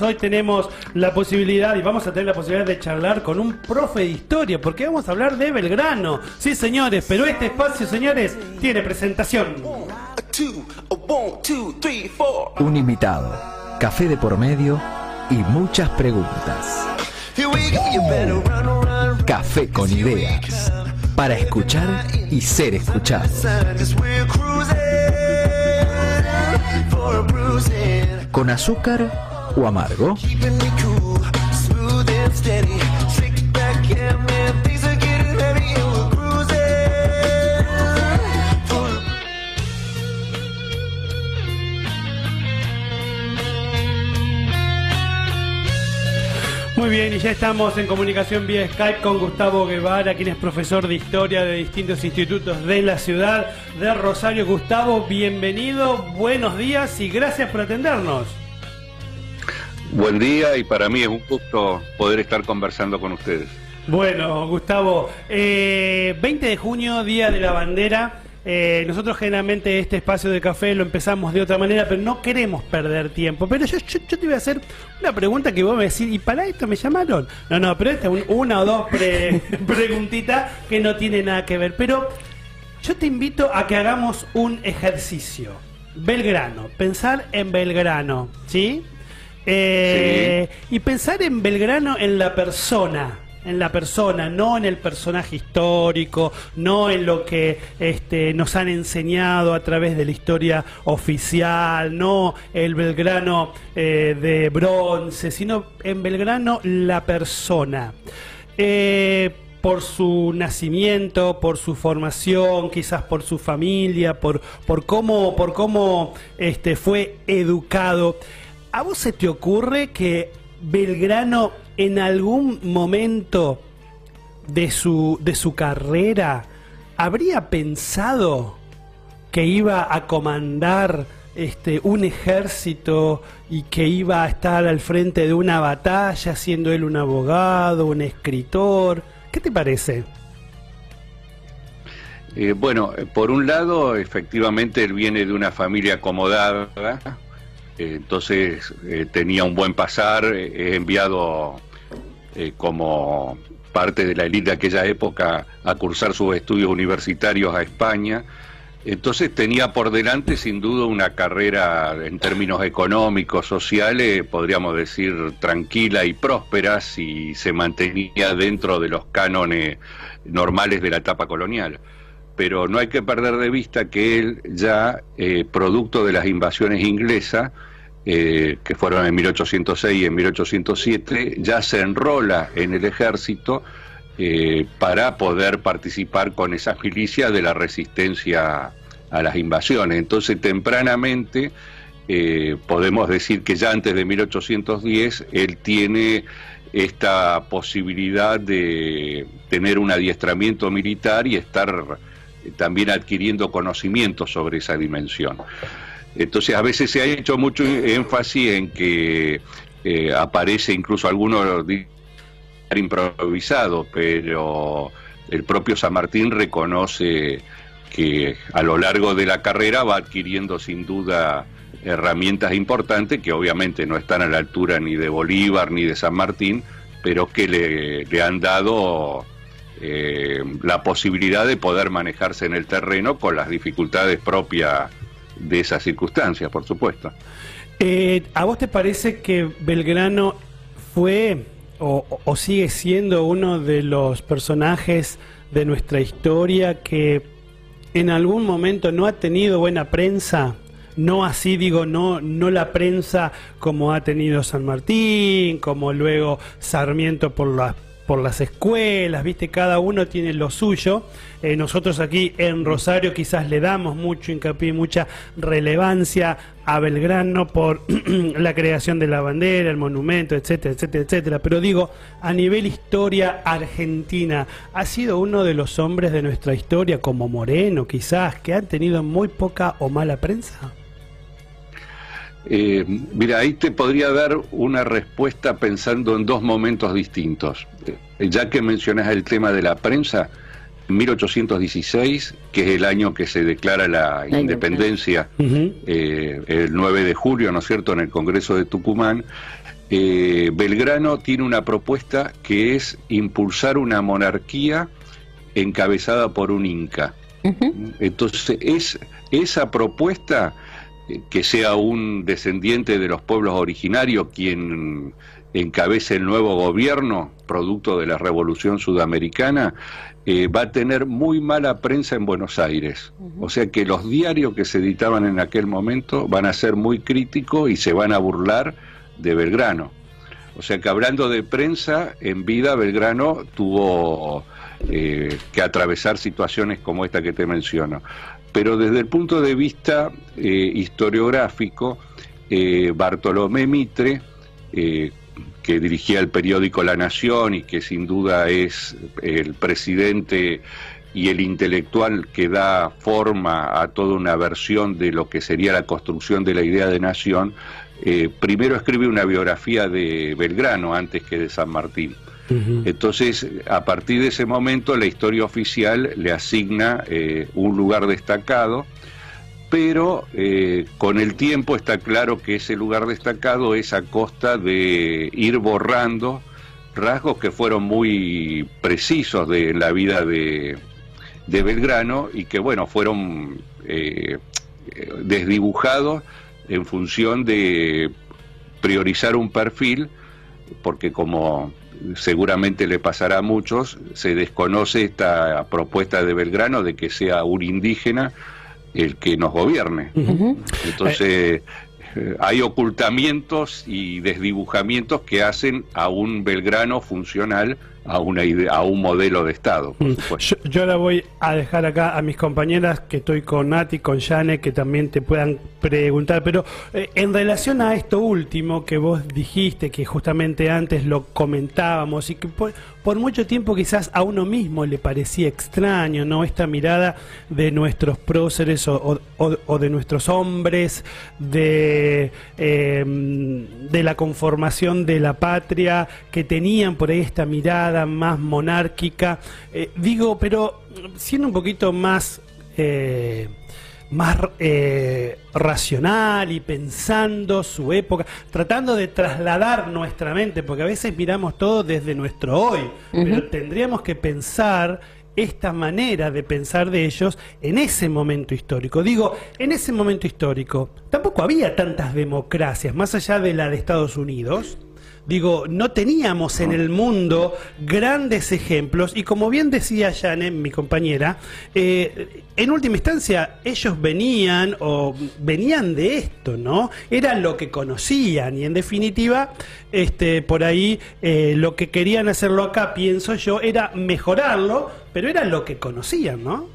Hoy tenemos la posibilidad y vamos a tener la posibilidad de charlar con un profe de historia, porque vamos a hablar de Belgrano. Sí, señores, pero este espacio, señores, tiene presentación. Un invitado, café de por medio y muchas preguntas. Café con ideas, para escuchar y ser escuchado. Con azúcar o amargo? Muy bien, y ya estamos en comunicación vía Skype con Gustavo Guevara, quien es profesor de historia de distintos institutos de la ciudad de Rosario. Gustavo, bienvenido, buenos días y gracias por atendernos. Buen día y para mí es un gusto poder estar conversando con ustedes. Bueno, Gustavo, 20 eh, de junio, Día de la Bandera. Eh, nosotros generalmente este espacio de café lo empezamos de otra manera, pero no queremos perder tiempo. Pero yo, te voy a hacer una pregunta que vos me decís, ¿y para esto me llamaron? No, no, pero esta es una o dos preguntitas que no tiene nada que ver. Pero yo te invito a que hagamos un ejercicio. Belgrano, pensar en Belgrano, ¿sí? Eh, y pensar en Belgrano en la persona, en la persona, no en el personaje histórico, no en lo que este, nos han enseñado a través de la historia oficial, no el Belgrano eh, de bronce, sino en Belgrano la persona. Eh, por su nacimiento, por su formación, quizás por su familia, por, por cómo, por cómo este, fue educado. ¿A vos se te ocurre que Belgrano en algún momento de su, de su carrera habría pensado que iba a comandar este, un ejército y que iba a estar al frente de una batalla, siendo él un abogado, un escritor? ¿Qué te parece? Eh, bueno, por un lado, efectivamente, él viene de una familia acomodada, entonces eh, tenía un buen pasar, eh, enviado eh, como parte de la élite de aquella época a cursar sus estudios universitarios a España. Entonces tenía por delante sin duda una carrera en términos económicos, sociales, podríamos decir tranquila y próspera si se mantenía dentro de los cánones normales de la etapa colonial pero no hay que perder de vista que él ya, producto de las invasiones inglesas, eh, que fueron en 1806 y en 1807, ya se enrola en el ejército eh, para poder participar con esa milicia de la resistencia a las invasiones. Entonces, tempranamente, eh, podemos decir que ya antes de 1810, él tiene esta posibilidad de tener un adiestramiento militar y estar también adquiriendo conocimiento sobre esa dimensión. Entonces a veces se ha hecho mucho énfasis en que eh, aparece incluso algunos improvisado, pero el propio San Martín reconoce que a lo largo de la carrera va adquiriendo sin duda herramientas importantes que obviamente no están a la altura ni de Bolívar ni de San Martín, pero que le, han dado eh, la posibilidad de poder manejarse en el terreno con las dificultades propias de esas circunstancias, por supuesto. Eh, ¿A vos te parece que Belgrano fue o, sigue siendo uno de los personajes de nuestra historia que en algún momento no ha tenido buena prensa? No así digo, no, no la prensa como ha tenido San Martín, como luego Sarmiento por las por las escuelas, viste, cada uno tiene lo suyo. Eh, nosotros aquí en Rosario quizás le damos mucho hincapié, mucha relevancia a Belgrano por la creación de la bandera, el monumento, etcétera, etcétera, etcétera. Pero digo, a nivel historia argentina, ¿ha sido uno de los hombres de nuestra historia, como Moreno quizás, que han tenido muy poca o mala prensa? Eh, mira, ahí te podría dar una respuesta pensando en dos momentos distintos. Eh, ya que mencionas el tema de la prensa, 1816, que es el año que se declara la, independencia, eh, el 9 de julio, ¿no es cierto?, en el Congreso de Tucumán, Belgrano tiene una propuesta que es impulsar una monarquía encabezada por un inca. Entonces, es, esa propuesta que sea un descendiente de los pueblos originarios quien encabece el nuevo gobierno, producto de la revolución sudamericana, eh, va a tener muy mala prensa en Buenos Aires. O sea que los diarios que se editaban en aquel momento van a ser muy críticos y se van a burlar de Belgrano. O sea que hablando de prensa, en vida Belgrano tuvo eh, que atravesar situaciones como esta que te menciono pero desde el punto de vista eh, historiográfico, eh, Bartolomé Mitre, eh, que dirigía el periódico La Nación y que sin duda es el presidente y el intelectual que da forma a toda una versión de lo que sería la construcción de la idea de nación, primero escribe una biografía de Belgrano antes que de San Martín. Entonces, a partir de ese momento, la historia oficial le asigna eh, un lugar destacado, pero eh, con el tiempo está claro que ese lugar destacado es a costa de ir borrando rasgos que fueron muy precisos de la vida de, Belgrano y que, bueno, fueron eh, desdibujados en función de priorizar un perfil, porque como seguramente le pasará a muchos, se desconoce esta propuesta de Belgrano de que sea un indígena el que nos gobierne. Entonces, eh, hay ocultamientos y desdibujamientos que hacen a un Belgrano funcional a una idea, a un modelo de Estado. Mm. yo, yo, la voy a dejar acá a mis compañeras que estoy con Nati, con Jane, que también te puedan preguntar, pero eh, en relación a esto último que vos dijiste, que justamente antes lo comentábamos y que por, mucho tiempo quizás a uno mismo le parecía extraño, ¿no? Esta mirada de nuestros próceres o, de nuestros hombres, de, em, de la conformación de la patria, que tenían por ahí esta mirada más monárquica. Eh, digo, pero siendo un poquito más... Eh, más eh, racional y pensando su época, tratando de trasladar nuestra mente, porque a veces miramos todo desde nuestro hoy, pero tendríamos que pensar esta manera de pensar de ellos en ese momento histórico. Digo, en ese momento histórico tampoco había tantas democracias, más allá de la de Estados Unidos Digo, no teníamos en el mundo grandes ejemplos y como bien decía Jane, mi compañera, eh, en última instancia ellos venían o venían de esto, ¿no? Era lo que conocían y en definitiva, este, por ahí eh, lo que querían hacerlo acá, pienso yo, era mejorarlo, pero era lo que conocían, ¿no?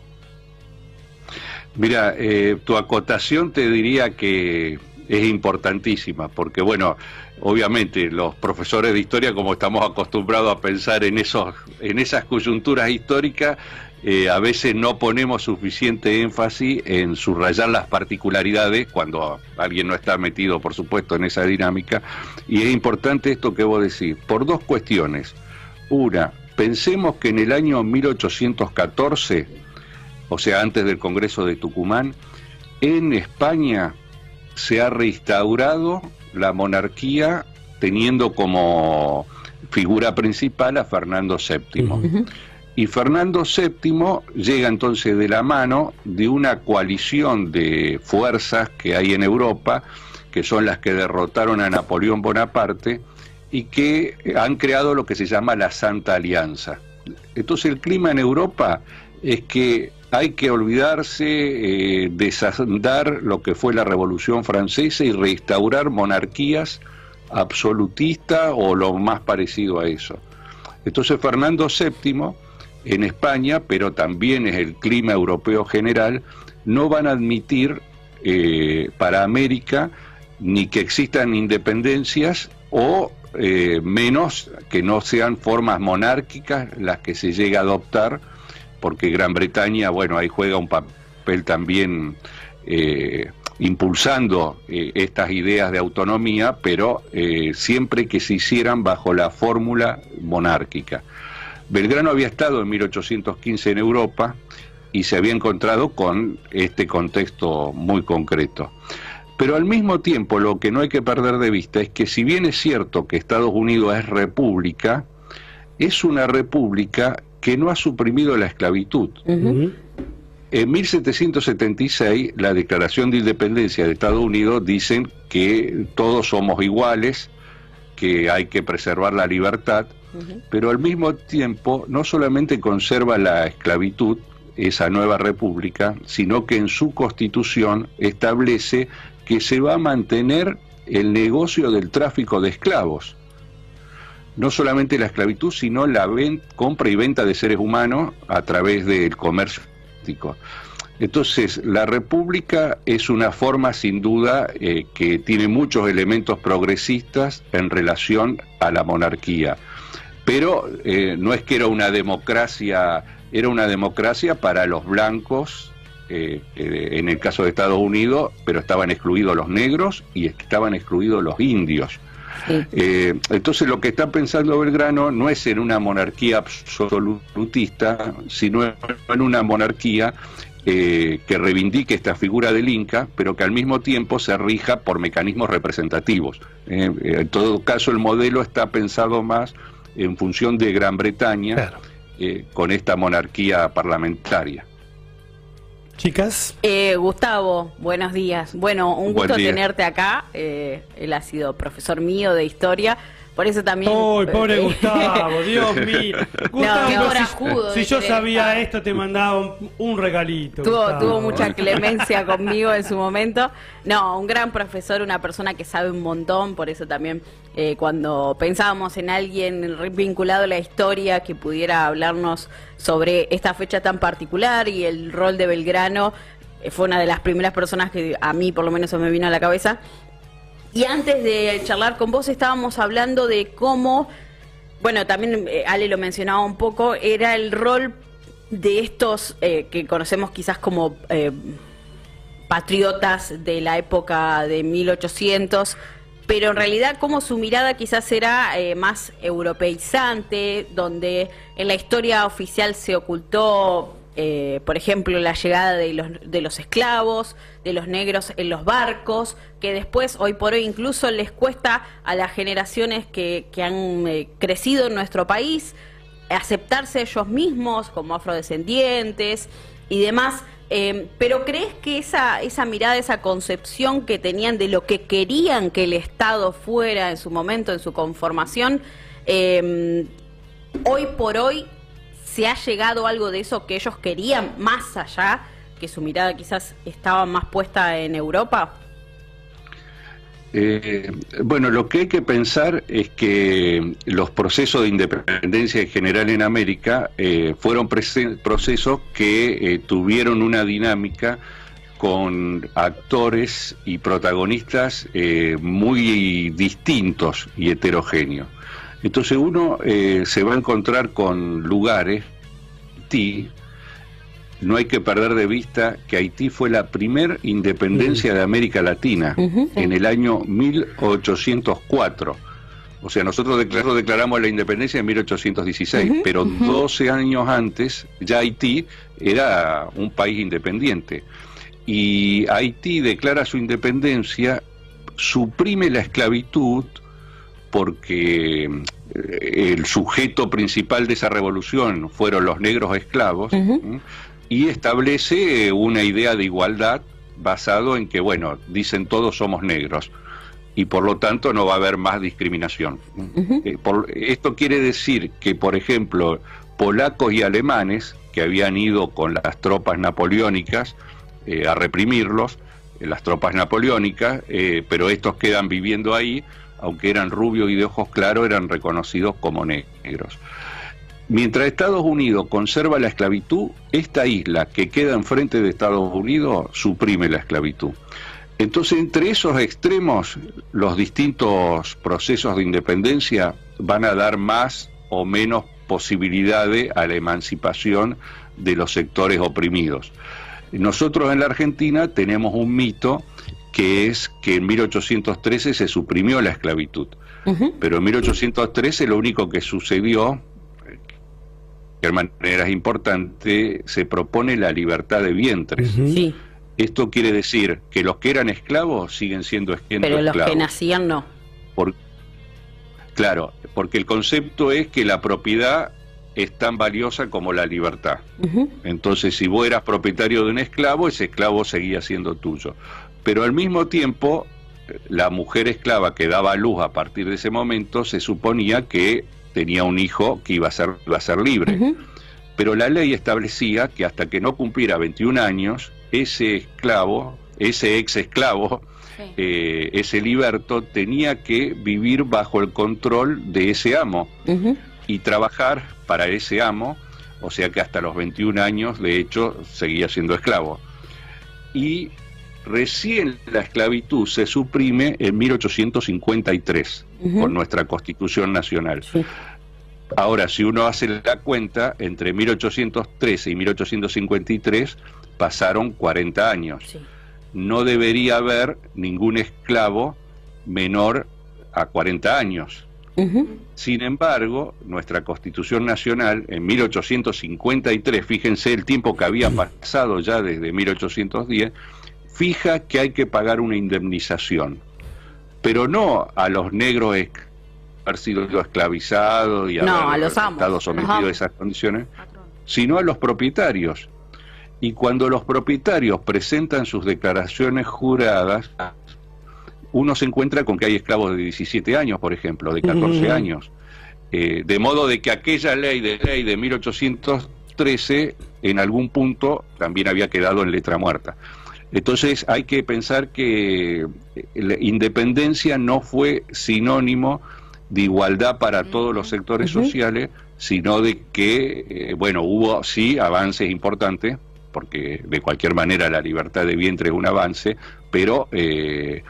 Mira, eh, tu acotación te diría que es importantísima, porque bueno, obviamente los profesores de historia, como estamos acostumbrados a pensar en, esos, en esas coyunturas históricas, eh, a veces no ponemos suficiente énfasis en subrayar las particularidades cuando alguien no está metido, por supuesto, en esa dinámica. Y es importante esto que vos decís, por dos cuestiones. Una, pensemos que en el año 1814, o sea, antes del Congreso de Tucumán, en España se ha reinstaurado la monarquía teniendo como figura principal a Fernando VII. Y Fernando VII llega entonces de la mano de una coalición de fuerzas que hay en Europa, que son las que derrotaron a Napoleón Bonaparte y que han creado lo que se llama la Santa Alianza. Entonces el clima en Europa es que hay que olvidarse, eh, desandar lo que fue la Revolución Francesa y restaurar monarquías absolutistas o lo más parecido a eso. Entonces Fernando VII en España, pero también es el clima europeo general, no van a admitir eh, para América ni que existan independencias o eh, menos que no sean formas monárquicas las que se llega a adoptar, porque Gran Bretaña, bueno, ahí juega un papel también eh, impulsando estas ideas de autonomía, pero siempre que se hicieran bajo la fórmula monárquica. Belgrano había estado en 1815 en Europa y se había encontrado con este contexto muy concreto. Pero al mismo tiempo lo que no hay que perder de vista es que si bien es cierto que Estados Unidos es república, es una república que no ha suprimido la esclavitud. En 1776, la Declaración de Independencia de Estados Unidos dicen que todos somos iguales, que hay que preservar la libertad, pero al mismo tiempo no solamente conserva la esclavitud, esa nueva república, sino que en su constitución establece que se va a mantener el negocio del tráfico de esclavos. No solamente la esclavitud, sino la compra y venta de seres humanos a través del comercio. Entonces, la república es una forma sin duda eh, que tiene muchos elementos progresistas en relación a la monarquía pero eh, no es que era una democracia, era una democracia para los blancos, eh, en el caso de Estados Unidos, pero estaban excluidos los negros y estaban excluidos los indios. Entonces lo que está pensando Belgrano no es en una monarquía absolutista, sino en una monarquía que reivindique esta figura del Inca, pero que al mismo tiempo se rija por mecanismos representativos. en todo caso, el modelo está pensado más en función de Gran Bretaña eh, con esta monarquía parlamentaria. Chicas. Eh, Gustavo, buenos días. Bueno, un gusto tenerte acá. Eh, él ha sido profesor mío de historia. Por eso también. ¡Uy, pobre Gustavo! Dios mío. Gustavo, si, yo sabía esto, te mandaba un, regalito. Tuvo, tuvo, mucha clemencia conmigo en su momento. No, un gran profesor, una persona que sabe un montón. Por eso también, eh, cuando pensábamos en alguien vinculado a la historia que pudiera hablarnos sobre esta fecha tan particular y el rol de Belgrano, eh, fue una de las primeras personas que a mí, por lo menos, me vino a la cabeza. Y antes de charlar con vos estábamos hablando de cómo, bueno, también eh, Ale lo mencionaba un poco, era el rol de estos eh, que conocemos quizás como eh, patriotas de la época de 1800, pero en realidad como su mirada quizás era más europeizante, donde en la historia oficial se ocultó eh, por ejemplo, la llegada de los, de los esclavos, de los negros en los barcos, que después, hoy por hoy, incluso les cuesta a las generaciones que, que han eh, crecido en nuestro país aceptarse ellos mismos como afrodescendientes y demás. Eh, pero ¿crees que esa, esa mirada, esa concepción que tenían de lo que querían que el Estado fuera en su momento, en su conformación, hoy por hoy ¿Se ha llegado algo de eso que ellos querían más allá, que su mirada quizás estaba más puesta en Europa? Eh, bueno, lo que hay que pensar es que los procesos de independencia en general en América eh, fueron procesos que eh, tuvieron una dinámica con actores y protagonistas muy distintos y heterogéneos. Entonces uno eh, se va a encontrar con lugares, Haití, no hay que perder de vista que Haití fue la primer independencia de América Latina en el año 1804. O sea, nosotros declaramos la independencia en 1816, pero 12 años antes ya Haití era un país independiente. Y Haití declara su independencia, suprime la esclavitud, porque eh, el sujeto principal de esa revolución fueron los negros esclavos y establece una idea de igualdad basado en que, bueno, dicen todos somos negros y por lo tanto no va a haber más discriminación. Eh, esto quiere decir que, por ejemplo, polacos y alemanes que habían ido con las tropas napoleónicas eh, a reprimirlos, las tropas napoleónicas, pero estos quedan viviendo ahí, aunque eran rubios y de ojos claros, eran reconocidos como negros. Mientras Estados Unidos conserva la esclavitud, esta isla que queda enfrente de Estados Unidos suprime la esclavitud. Entonces, entre esos extremos, los distintos procesos de independencia van a dar más o menos posibilidades a la emancipación de los sectores oprimidos. Nosotros en la Argentina tenemos un mito que es que en 1813 se suprimió la esclavitud. Pero en 1813 lo único que sucedió, que de manera importante, se propone la libertad de vientres. Esto quiere decir que los que eran esclavos siguen siendo esclavos. Pero los que nacían no. claro, porque el concepto es que la propiedad es tan valiosa como la libertad. Entonces, si vos eras propietario de un esclavo, ese esclavo seguía siendo tuyo. Pero al mismo tiempo, la mujer esclava que daba luz a partir de ese momento se suponía que tenía un hijo que iba a ser, iba a ser libre. Pero la ley establecía que hasta que no cumpliera 21 años, ese esclavo, ese ex esclavo, eh, ese liberto, tenía que vivir bajo el control de ese amo y trabajar para ese amo, o sea que hasta los 21 años, de hecho, seguía siendo esclavo. Y recién la esclavitud se suprime en 1853 con nuestra Constitución Nacional. Ahora, si uno hace la cuenta, entre 1813 y 1853 pasaron 40 años. No debería haber ningún esclavo menor a 40 años. Sin embargo, nuestra Constitución Nacional en 1853, fíjense el tiempo que había pasado ya desde 1810, fija que hay que pagar una indemnización, pero no a los negros haber sido esclavizados y haber estado sometidos a esas condiciones, sino a los propietarios. Y cuando los propietarios presentan sus declaraciones juradas, uno se encuentra con que hay esclavos de 17 años, por ejemplo, de 14 años. Eh, de modo de que aquella ley de ley de 1813 en algún punto también había quedado en letra muerta. Entonces hay que pensar que eh, la independencia no fue sinónimo de igualdad para todos los sectores sociales, sino de que, eh, bueno, hubo sí avances importantes, porque de cualquier manera la libertad de vientre es un avance, pero eh,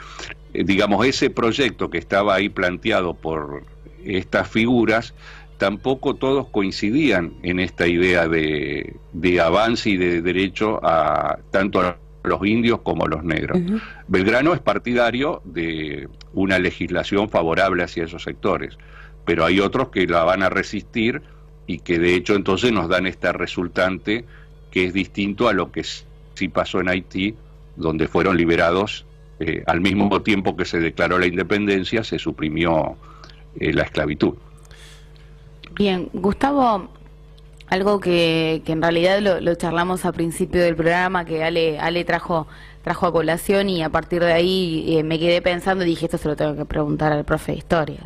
digamos, ese proyecto que estaba ahí planteado por estas figuras, tampoco todos coincidían en esta idea de, avance y de derecho a tanto a los indios como los negros. Belgrano es partidario de una legislación favorable hacia esos sectores, pero hay otros que la van a resistir y que de hecho entonces nos dan esta resultante que es distinto a lo que sí pasó en Haití, donde fueron liberados eh, al mismo tiempo que se declaró la independencia, se suprimió eh, la esclavitud. Bien, Gustavo, algo que, en realidad lo, charlamos a principio del programa, que Ale, Ale trajo, trajo a colación y a partir de ahí eh, me quedé pensando y dije, esto se lo tengo que preguntar al profe de historia.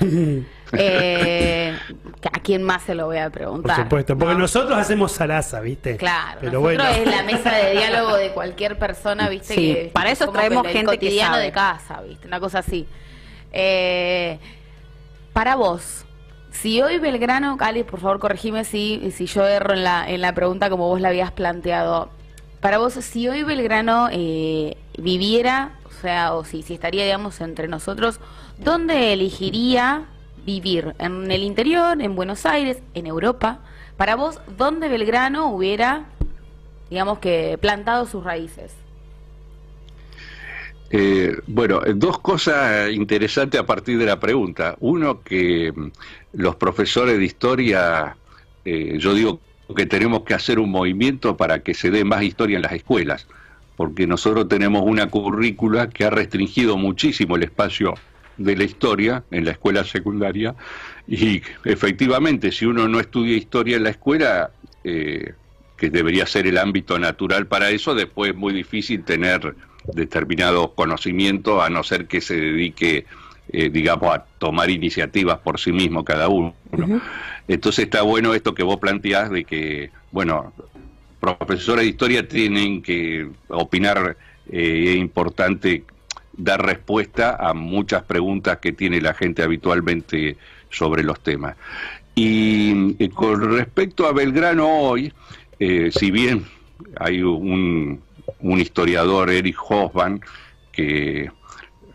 Eh, ¿A quién más se lo voy a preguntar? Por supuesto, porque nosotros hacemos salaza, ¿viste? Claro, Pero nosotros es la mesa de diálogo de cualquier persona, ¿viste? Sí, para eso traemos gente cotidiano de casa, ¿viste? Una cosa así. Eh, para vos, si hoy Belgrano, Cali, por favor corregime si, si yo erro en la, en la pregunta como vos la habías planteado. Para vos, si hoy Belgrano eh, viviera, o sea, o si, si estaría, digamos, entre nosotros, ¿dónde elegiría vivir en el interior, en Buenos Aires, en Europa, para vos, ¿dónde Belgrano hubiera, digamos que, plantado sus raíces? Eh, bueno, dos cosas interesantes a partir de la pregunta. Uno, que mm, los profesores de historia, eh, yo digo que tenemos que hacer un movimiento para que se dé más historia en las escuelas, porque nosotros tenemos una currícula que ha restringido muchísimo el espacio de la historia en la escuela secundaria y efectivamente si uno no estudia historia en la escuela, eh, que debería ser el ámbito natural para eso, después es muy difícil tener determinado conocimiento a no ser que se dedique, eh, digamos, a tomar iniciativas por sí mismo cada uno. Entonces está bueno esto que vos planteás de que, bueno, profesores de historia tienen que opinar, eh, es importante dar respuesta a muchas preguntas que tiene la gente habitualmente sobre los temas. Y eh, con respecto a Belgrano hoy, si bien hay un, historiador, Eric Hofmann, que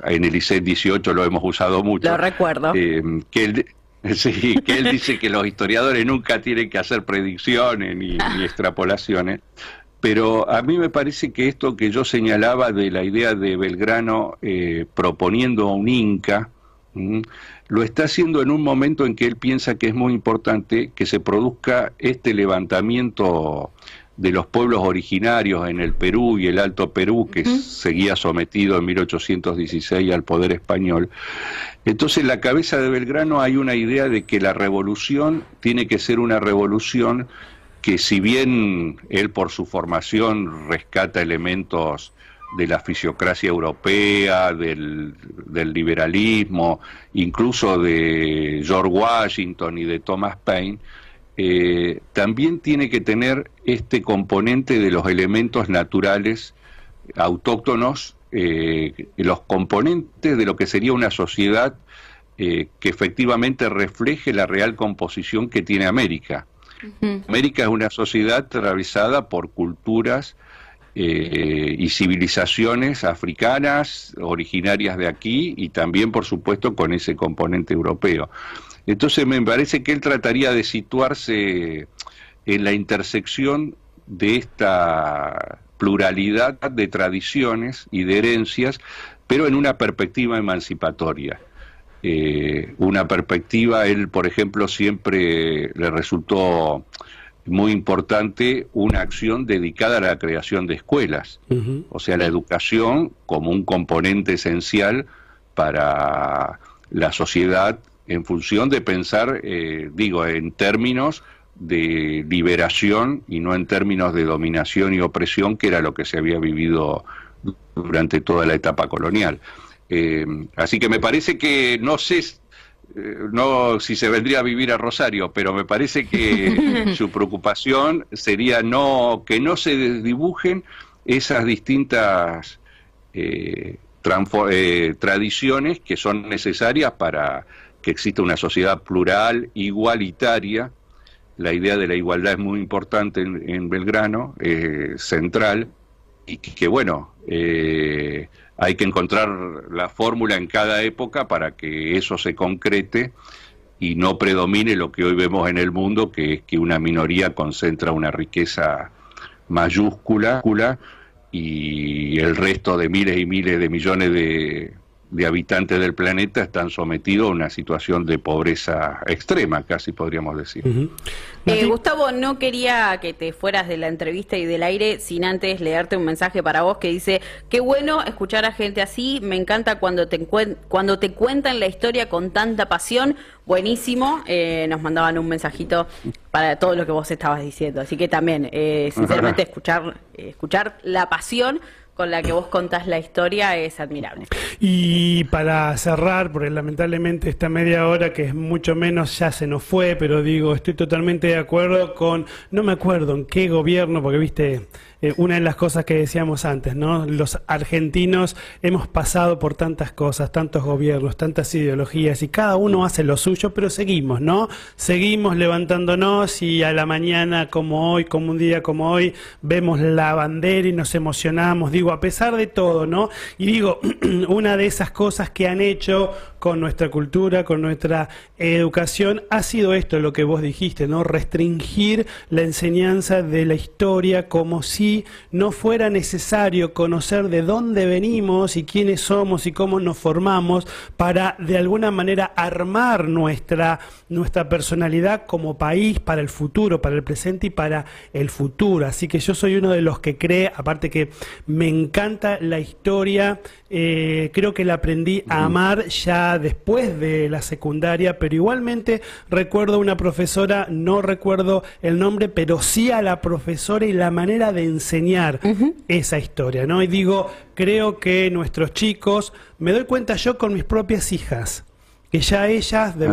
en el ICET 18 lo hemos usado mucho. Lo recuerdo. Eh, que él, sí, que él dice que los historiadores nunca tienen que hacer predicciones ni, extrapolaciones. Pero a mí me parece que esto que yo señalaba de la idea de Belgrano proponiendo a un Inca, lo está haciendo en un momento en que él piensa que es muy importante que se produzca este levantamiento de los pueblos originarios en el Perú y el Alto Perú, que seguía sometido en 1816 al poder español. Entonces, en la cabeza de Belgrano hay una idea de que la revolución tiene que ser una revolución que si bien él por su formación rescata elementos de la fisiocracia europea, del, liberalismo, incluso de George Washington y de Thomas Paine, eh, también tiene que tener este componente de los elementos naturales autóctonos, eh, los componentes de lo que sería una sociedad eh, que efectivamente refleje la real composición que tiene América. América es una sociedad atravesada por culturas, eh, y civilizaciones africanas originarias de aquí y también, por supuesto, con ese componente europeo. Entonces me parece que él trataría de situarse en la intersección de esta pluralidad de tradiciones y de herencias, pero en una perspectiva emancipatoria. Eh, una perspectiva, él, por ejemplo, siempre le resultó muy importante una acción dedicada a la creación de escuelas, o sea, la educación como un componente esencial para la sociedad en función de pensar, eh, digo, en términos de liberación y no en términos de dominación y opresión, que era lo que se había vivido durante toda la etapa colonial. Eh, así que me parece que no sé eh, no si se vendría a vivir a Rosario, pero me parece que su preocupación sería no que no se dibujen esas distintas eh, tradiciones que son necesarias para que exista una sociedad plural, igualitaria. La idea de la igualdad es muy importante en, Belgrano, central, y que, bueno, hay que encontrar la fórmula en cada época para que eso se concrete y no predomine lo que hoy vemos en el mundo, que es que una minoría concentra una riqueza mayúscula y el resto de miles y miles de millones de, de habitantes del planeta están sometidos a una situación de pobreza extrema, casi podríamos decir. Eh, Gustavo, no quería que te fueras de la entrevista y del aire sin antes leerte un mensaje para vos que dice, qué bueno escuchar a gente así, me encanta cuando te, cuando te cuentan la historia con tanta pasión, buenísimo, eh, nos mandaban un mensajito para todo lo que vos estabas diciendo, así que también, eh, sinceramente, escuchar, escuchar la pasión con la que vos contás la historia es admirable. Y para cerrar, porque lamentablemente esta media hora, que es mucho menos, ya se nos fue, pero digo, estoy totalmente de acuerdo con, no me acuerdo en qué gobierno, porque viste, eh, una de las cosas que decíamos antes, ¿no? Los argentinos hemos pasado por tantas cosas, tantos gobiernos, tantas ideologías y cada uno hace lo suyo, pero seguimos, ¿no? Seguimos levantándonos y a la mañana como hoy, como un día como hoy, vemos la bandera y nos emocionamos, digo, a pesar de todo, ¿no? Y digo, una de esas cosas que han hecho con nuestra cultura, con nuestra educación, ha sido esto lo que vos dijiste, ¿no? Restringir la enseñanza de la historia como si no fuera necesario conocer de dónde venimos y quiénes somos y cómo nos formamos para de alguna manera armar nuestra, nuestra personalidad como país para el futuro, para el presente y para el futuro. Así que yo soy uno de los que cree, aparte que me encanta la historia, eh, creo que la aprendí a amar ya después de la secundaria, pero igualmente recuerdo una profesora, no recuerdo el nombre, pero sí a la profesora y la manera de enseñar esa historia, ¿no? Y digo, creo que nuestros chicos, me doy cuenta yo con mis propias hijas, que ya ellas de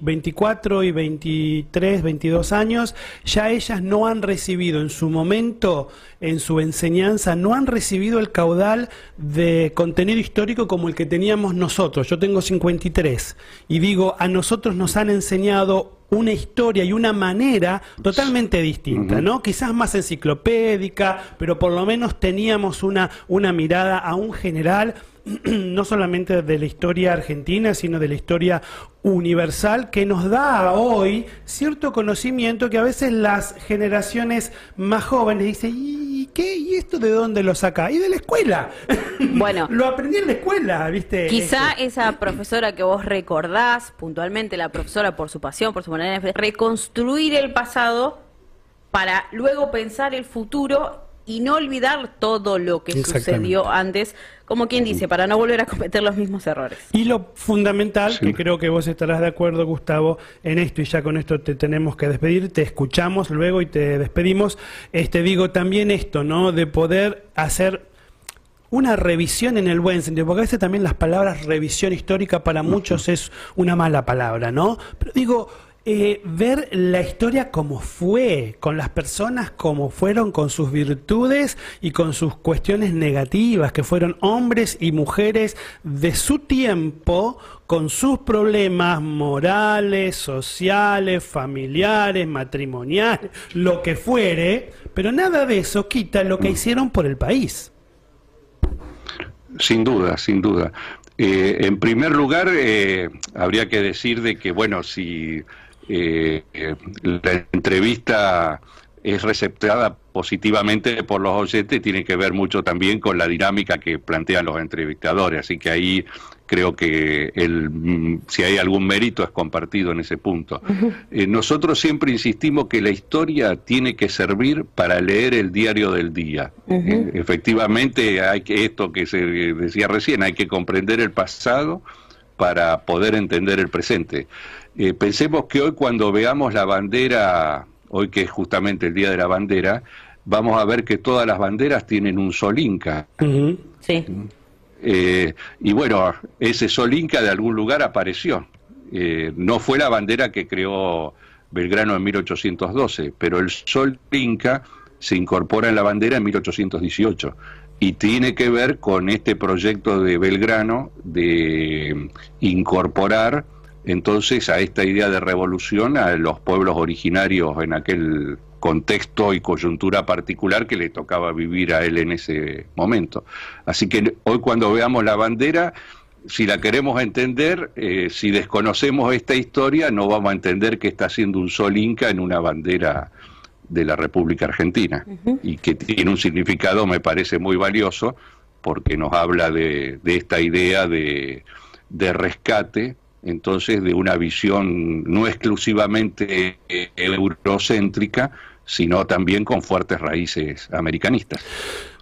24 y 23, 22 años, ya ellas no han recibido en su momento, en su enseñanza, no han recibido el caudal de contenido histórico como el que teníamos nosotros. Yo tengo 53 y digo, a nosotros nos han enseñado una historia y una manera totalmente distinta, ¿no? Quizás más enciclopédica, pero por lo menos teníamos una, una mirada a un general no solamente de la historia argentina, sino de la historia universal que nos da hoy cierto conocimiento que a veces las generaciones más jóvenes dicen, ¿y qué? ¿Y esto de dónde lo saca? Y de la escuela. Bueno. lo aprendí en la escuela, ¿viste? Quizá Este, esa profesora que vos recordás puntualmente, la profesora por su pasión, por su manera de reconstruir el pasado para luego pensar el futuro y no olvidar todo lo que sucedió antes, como quien dice, para no volver a cometer los mismos errores. Y lo fundamental, Sí. que creo que vos estarás de acuerdo, Gustavo, en esto, y ya con esto te tenemos que despedir, te escuchamos luego y te despedimos. Este digo también esto, ¿no? De poder hacer una revisión en el buen sentido, porque a veces también las palabras revisión histórica para muchos es una mala palabra, ¿no? Pero digo, eh, ver la historia como fue, con las personas como fueron, con sus virtudes y con sus cuestiones negativas, que fueron hombres y mujeres de su tiempo, con sus problemas morales, sociales, familiares, matrimoniales, lo que fuere, pero nada de eso quita lo que hicieron por el país. Sin duda, sin duda. Eh, en primer lugar, eh, habría que decir de que, bueno, si eh, eh, la entrevista es receptada positivamente por los oyentes, tiene que ver mucho también con la dinámica que plantean los entrevistadores. Así que ahí creo que el, mm, si hay algún mérito es compartido en ese punto. Eh, nosotros siempre insistimos que la historia tiene que servir para leer el diario del día. Eh, efectivamente, hay que esto que se decía recién, hay que comprender el pasado para poder entender el presente. Eh, pensemos que hoy cuando veamos la bandera, hoy que es justamente el Día de la Bandera, vamos a ver que todas las banderas tienen un sol inca. Sí. Eh, y bueno, ese sol inca de algún lugar apareció. Eh, no fue la bandera que creó Belgrano en 1812, pero el sol inca se incorpora en la bandera en 1818 y tiene que ver con este proyecto de Belgrano de incorporar entonces a esta idea de revolución a los pueblos originarios en aquel contexto y coyuntura particular que le tocaba vivir a él en ese momento. Así que hoy cuando veamos la bandera, si la queremos entender, eh, si desconocemos esta historia, no vamos a entender que está haciendo un sol inca en una bandera de la República Argentina y que tiene un significado, me parece, muy valioso porque nos habla de, de esta idea de, de rescate, entonces, de una visión no exclusivamente eh, eurocéntrica, sino también con fuertes raíces americanistas.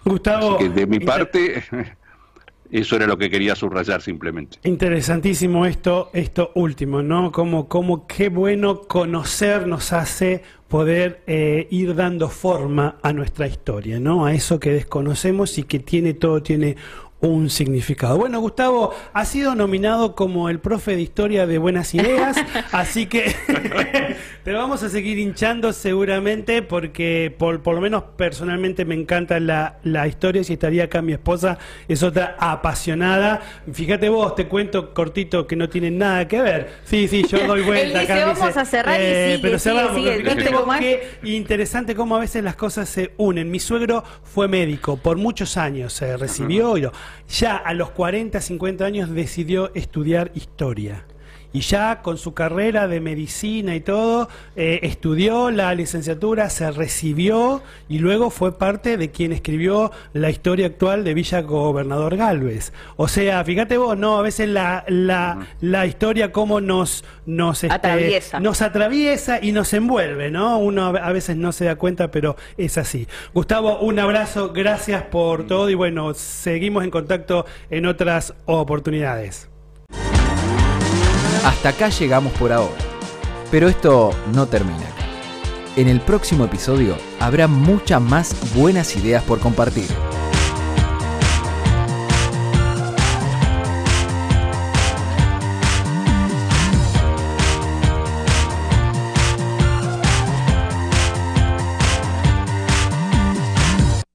Gustavo, que de mi parte, eso era lo que quería subrayar simplemente. Interesantísimo esto, esto último, ¿no? Como, como qué bueno conocer nos hace poder eh, ir dando forma a nuestra historia, ¿no? A eso que desconocemos y que tiene todo, tiene un significado. Bueno, Gustavo, ha sido nominado como el profe de historia de buenas ideas, así que te vamos a seguir hinchando seguramente porque por, por lo menos personalmente me encanta la, la historia, si estaría acá mi esposa, es otra apasionada. Fíjate vos, te cuento cortito que no tiene nada que ver. Sí, sí, yo doy vuelta Él dice, acá. "Vamos a cerrar", y sigue, pero cerramos, sigue. pero fíjate ¿Viste vos cómo es? qué interesante cómo a veces las cosas se unen. Mi suegro fue médico por muchos años, se recibió y lo- ya a los 40, 50 años decidió estudiar historia. Y ya con su carrera de medicina y todo, eh, estudió la licenciatura, se recibió y luego fue parte de quien escribió la historia actual de Villa Gobernador Galvez. O sea, fíjate vos, no, a veces la, la, la historia cómo nos, nos, este, Atraviesa. nos atraviesa y nos envuelve, ¿no? Uno a veces no se da cuenta, pero es así. Gustavo, un abrazo, gracias por todo y bueno, seguimos en contacto en otras oportunidades. Hasta acá llegamos por ahora. Pero esto no termina. En el próximo episodio habrá muchas más buenas ideas por compartir.